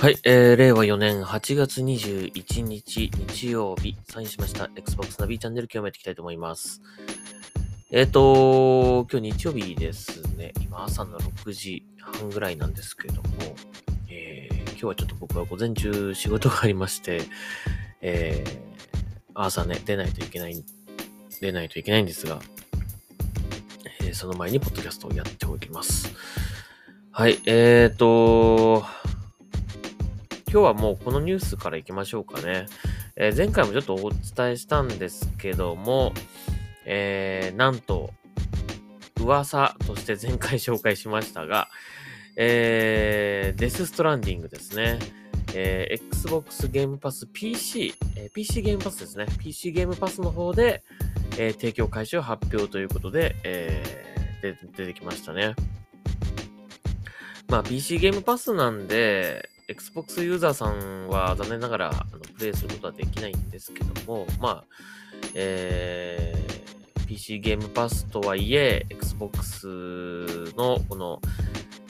はい、えー、令和4年8月21日日曜日、サインしました Xbox ナビチャンネル今日もやっていきたいと思います。えっ、ー、と、今日日曜日ですね。今朝の6時半ぐらいなんですけれども、えー、今日はちょっと僕は午前中仕事がありまして、えー、朝ね、出ないといけない、出ないといけないんですが、えー、その前にポッドキャストをやっております。はい、えーと、今日はもうこのニュースから行きましょうかね。えー、前回もちょっとお伝えしたんですけども、えー、なんと、噂として前回紹介しましたが、えー、デスストランディングですね。えー、Xbox ゲームパス PC、えー、PC ゲームパスですね。PC ゲームパスの方で、えー、提供開始を発表ということで、えー、で出てきましたね。まあ PC ゲームパスなんで、Xbox ユーザーさんは残念ながらあのプレイすることはできないんですけども、まあ、えー、PC ゲームパスとはいえ、Xbox のこの、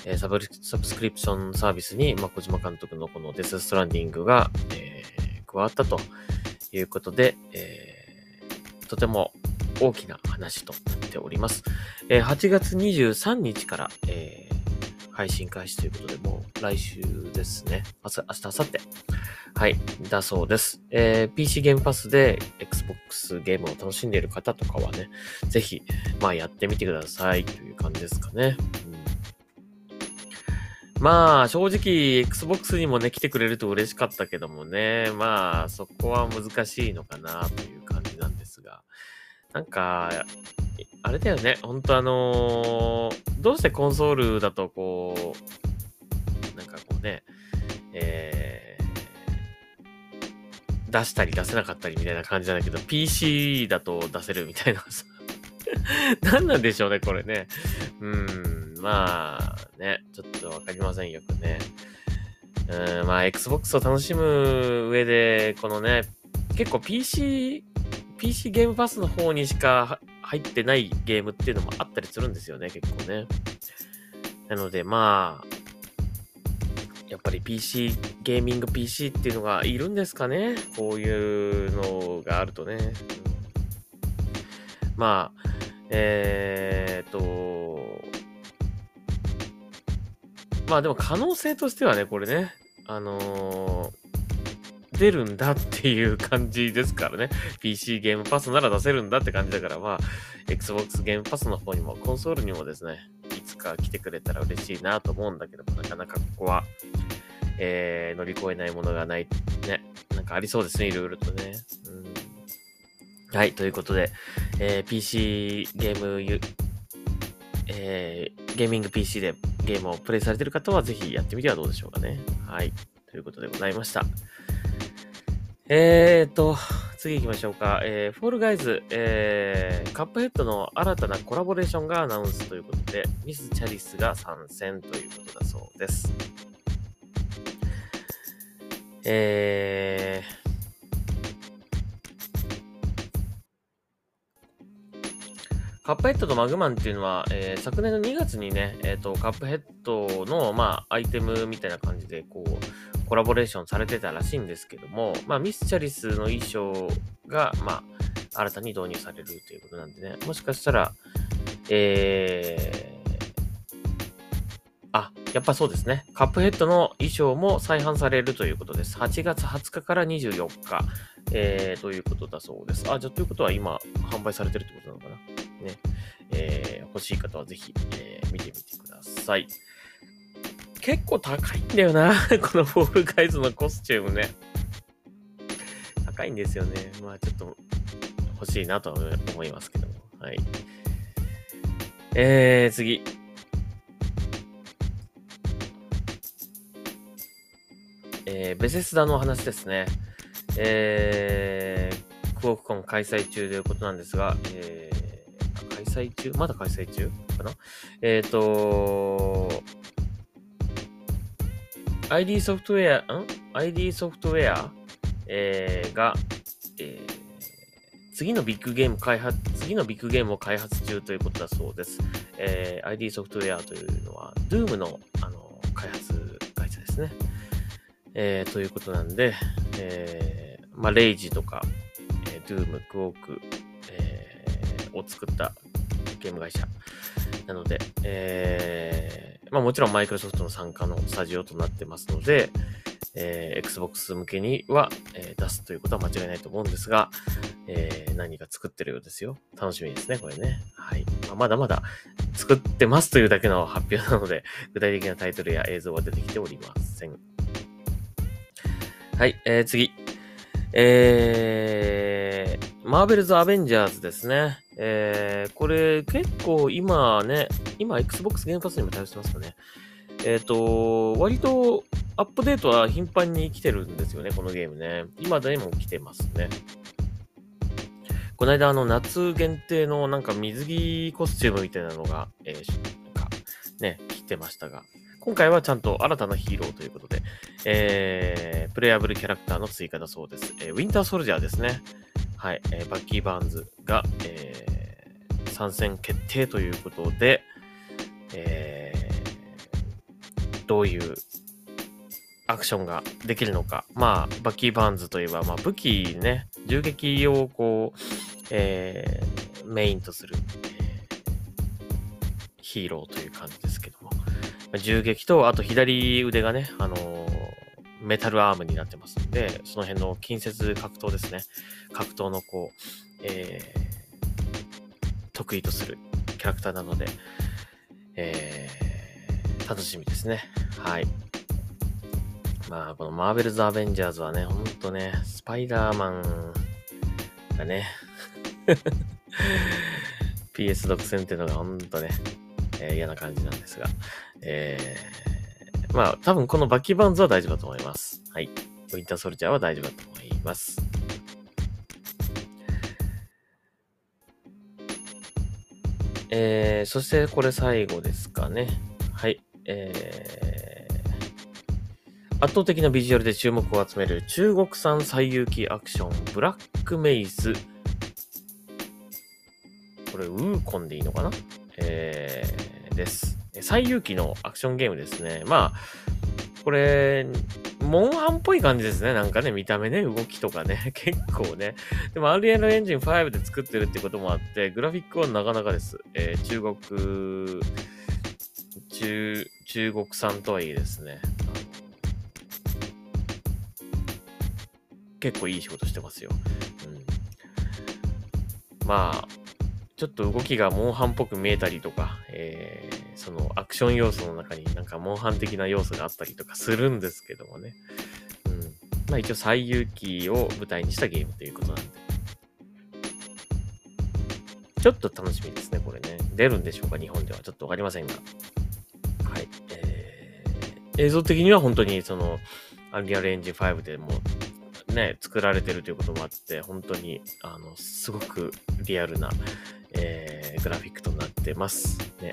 えー、サブサブスクリプションサービスに、まあ、小島監督のこのデスストランディングが、えー、加わったということで、えー、とても大きな話となっております。えー、8月23日から、えー配信開始ということで、もう来週ですね。明日、明日、明後日。はい。だそうです。えー、PC ゲームパスで Xbox ゲームを楽しんでいる方とかはね、ぜひ、まあやってみてくださいという感じですかね。うん、まあ、正直、Xbox にもね、来てくれると嬉しかったけどもね、まあ、そこは難しいのかなという感じなんですが、なんか、あれだよね。本当あのー、どうしてコンソールだとこう、なんかこうね、えー、出したり出せなかったりみたいな感じなんだけど、PC だと出せるみたいなさ。何なんでしょうね、これね。うん、まあね、ちょっとわかりませんよくね。うん、まあ Xbox を楽しむ上で、このね、結構 PC、PC ゲームパスの方にしか入ってないゲームっていうのもあったりするんですよね、結構ね。なので、まあ、やっぱり PC、ゲーミング PC っていうのがいるんですかね。こういうのがあるとね。まあ、えー、っと、まあでも可能性としてはね、これね、あのー出るんだっていう感じですからね。PC ゲームパスなら出せるんだって感じだから、まあ、Xbox ゲームパスの方にも、コンソールにもですね、いつか来てくれたら嬉しいなと思うんだけども、なかなかここは、えー、乗り越えないものがない、ね、なんかありそうですね、いろいろとね。うん、はい、ということで、えー、PC ゲーム、えー、ゲーミング PC でゲームをプレイされてる方は、ぜひやってみてはどうでしょうかね。はい、ということでございました。えーと、次行きましょうか。えー、フォールガイズ、えー、カップヘッドの新たなコラボレーションがアナウンスということで、ミス・チャリスが参戦ということだそうです。えー、カップヘッドとマグマンっていうのは、えー、昨年の2月にね、えっ、ー、と、カップヘッドの、まあ、アイテムみたいな感じで、こう、コラボレーションされてたらしいんですけども、まあ、ミス・チャリスの衣装が、まあ、新たに導入されるということなんでね、もしかしたら、えー、あ、やっぱそうですね。カップヘッドの衣装も再販されるということです。8月20日から24日、えー、ということだそうです。あ、じゃあということは今、販売されてるってことなのかな？ね。えー、欲しい方はぜひ、えー、見てみてください。結構高いんだよな。このフォールガイズのコスチュームね。高いんですよね。まあちょっと欲しいなと思いますけども。はい。えー、次。えー、ベセスダの話ですね。えー、クオークコン開催中ということなんですが、えー、開催中？まだ開催中かな？えっ、ー、と ID ソフトウェア、ん ?ID ソフトウェア、えー、が、えー、次のビッグゲーム開発、次のビッグゲームを開発中ということだそうです。えー、ID ソフトウェアというのは、Doom のあの開発会社ですね。えー、ということなんで、えー、まあ、レイジとか、えー、ドゥーム、クオーク、えー、を作ったゲーム会社なので、えー、まあもちろんマイクロソフトの参加のスタジオとなってますので、えー、Xbox 向けには、えー、出すということは間違いないと思うんですが、えー、何か作ってるようですよ。楽しみですね、これね。はい。まあ、まだまだ作ってますというだけの発表なので、具体的なタイトルや映像は出てきておりません。はい、えー、次。えー、マーベルズ・アベンジャーズですね。えー、これ結構今ね、今 Xbox ゲームパスにも対応してますかね。えっ、ー、と、割とアップデートは頻繁に来てるんですよね、このゲームね。今でも来てますね。この間、あの、夏限定のなんか水着コスチュームみたいなのが、えー、なんかね、来てましたが、今回はちゃんと新たなヒーローということで、えー、プレイアブルキャラクターの追加だそうです。えー、ウィンターソルジャーですね。はい、えー、バッキー・バーンズが、えー、参戦決定ということで、えー、どういうアクションができるのか。まあ、バッキー・バーンズといえば、まあ、武器ね、銃撃をこう、えー、メインとする、えー、ヒーローという感じですけども、銃撃と、あと左腕がね、あのー、メタルアームになってますんで、その辺の近接格闘ですね。格闘のこう、えー、得意とするキャラクターなので、えー、楽しみですね。はい。まあ、このマーベルズ・アベンジャーズはね、ほんとね、スパイダーマンがね、PS 独占っていうのがほんとね、えー、嫌な感じなんですが、えー、まあ、多分このバッキーバンズは大丈夫だと思います。はい。ウィンターソルジャーは大丈夫だと思います。えー、そしてこれ最後ですかね。はい。えー、圧倒的なビジュアルで注目を集める中国産最有機アクションブラックメイス。これ、ウーコンでいいのかな？えー、です。最有機のアクションゲームですね。まあ、これ、モンハンっぽい感じですね。なんかね、見た目ね、動きとかね、結構ね。でも、Unreal Engine 5で作ってるってこともあって、グラフィックはなかなかです。えー、中国、中、中国産とはいえですね。結構いい仕事してますよ。うん、まあ、ちょっと動きがモンハンっぽく見えたりとか、えー、そのアクション要素の中になんかモンハン的な要素があったりとかするんですけどもね。うん。まあ一応最有機を舞台にしたゲームということなんで。ちょっと楽しみですね、これね。出るんでしょうか、日本では。ちょっとわかりませんが。はい。えー、映像的には本当にその、アンリアルエンジン5でもね、作られてるということもあって、本当に、あの、すごくリアルな、えー、グラフィックとなってます。ね。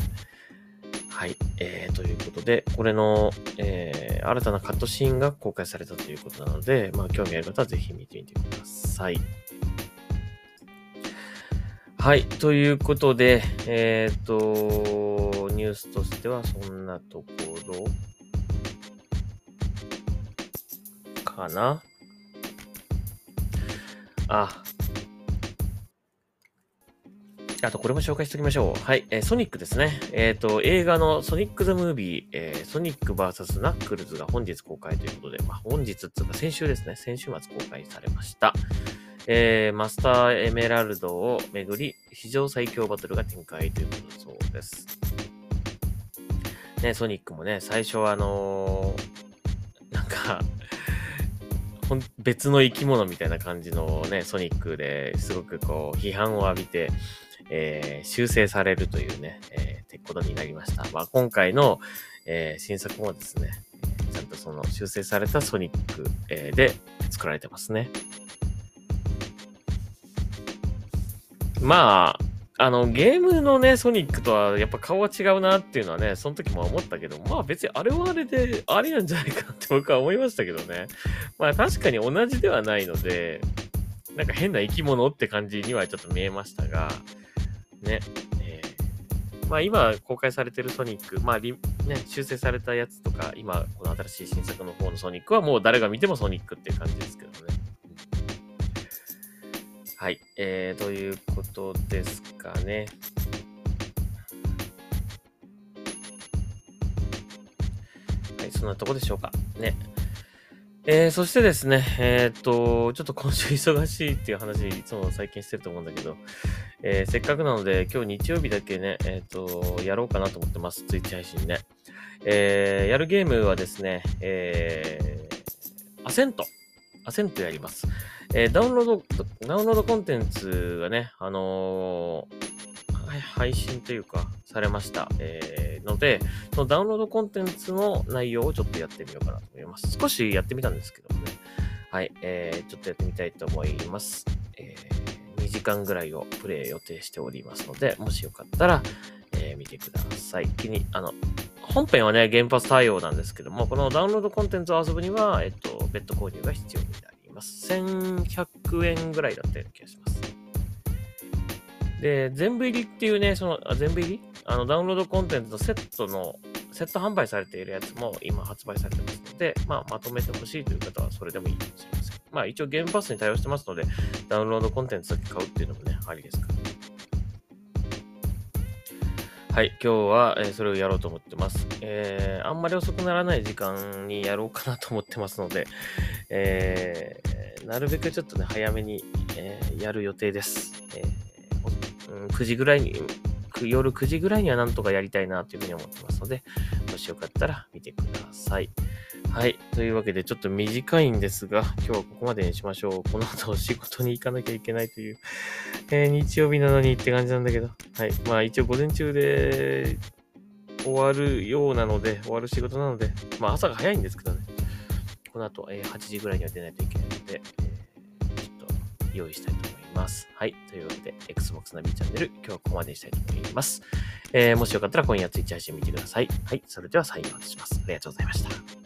はい。えー、ということで、これの、えー、新たなカットシーンが公開されたということなので、まあ、興味ある方はぜひ見てみてください。はい。ということで、え、ー、と、ニュースとしてはそんなところかな。あ、あと、これも紹介しておきましょう。はい。えー、ソニックですね。えっ、ー、と、映画のソニック・ザ・ムービー、えー、ソニック VS ナックルズが本日公開ということで、まあ、本日っていうか先週ですね。先週末公開されました。えー、マスターエメラルドをめぐり、史上最強バトルが展開ということだそうです。ね、ソニックもね、最初はあのー、なんか別の生き物みたいな感じのね、ソニックですごくこう、批判を浴びて、えー、修正されるというね、えー、てことになりました。まあ、今回の、えー、新作もですね、ちゃんとその修正されたソニック、えー、で作られてますね。まあ、あの、ゲームのね、ソニックとはやっぱ顔は違うなっていうのはね、その時も思ったけど、まあ別にあれはあれで、あれなんじゃないかって僕は思いましたけどね。まあ確かに同じではないので、なんか変な生き物って感じにはちょっと見えましたが、ね、えまあ今公開されてるソニック、まあリ、ね、修正されたやつとか、今この新しい新作の方のソニックはもう誰が見てもソニックっていう感じですけどね。はい。えー、ということですかね。はい、そんなとこでしょうか。ね。えー、そしてですね、えー、っと、ちょっと今週忙しいっていう話、いつも最近してると思うんだけど、えー、せっかくなので、今日日曜日だけね、えっと、やろうかなと思ってます。ツイッチ配信ね。え、やるゲームはですね、えー、アセント。アセントやります。え、ダウンロード、ダウンロードコンテンツがね、あのー、配信というか、されました。えーので、そのダウンロードコンテンツの内容をちょっとやってみようかなと思います。少しやってみたんですけどもね。はい、えー、ちょっとやってみたいと思います。えー、2時間ぐらいをプレイ予定しておりますので、もしよかったら、えー、見てください。気に、あの、本編はね、原発対応なんですけども、このダウンロードコンテンツを遊ぶには、えっと、別途購入が必要になります。1100円ぐらいだったような気がします。で、全部入りっていうね、その、あ全部入り？あの、ダウンロードコンテンツのセットの、セット販売されているやつも今発売されてますので、まあ、まとめてほしいという方はそれでもいいかもしれません。まあ、一応ゲームパスに対応してますので、ダウンロードコンテンツだけ買うっていうのもね、ありですからね。はい、今日は、えー、それをやろうと思ってます。えー、あんまり遅くならない時間にやろうかなと思ってますので、えー、なるべくちょっとね、早めに、えー、やる予定です。えー、9時ぐらいに夜9時ぐらいにはなんとかやりたいなというふうに思ってますので、もしよかったら見てください。はい。というわけで、ちょっと短いんですが、今日はここまでにしましょう。この後仕事に行かなきゃいけないという、えー、日曜日なのにって感じなんだけど、はい。まあ一応午前中で終わるようなので、終わる仕事なので、まあ朝が早いんですけどね、この後、えー、8時ぐらいには出ないといけないので、えー、ちょっと用意したいと思います。ます。はい。というわけで、Xbox ナビチャンネル、今日はここまでにしたいと思います。えー、もしよかったら今夜 Twitch 配信見てください。はい。それではサインをします。ありがとうございました。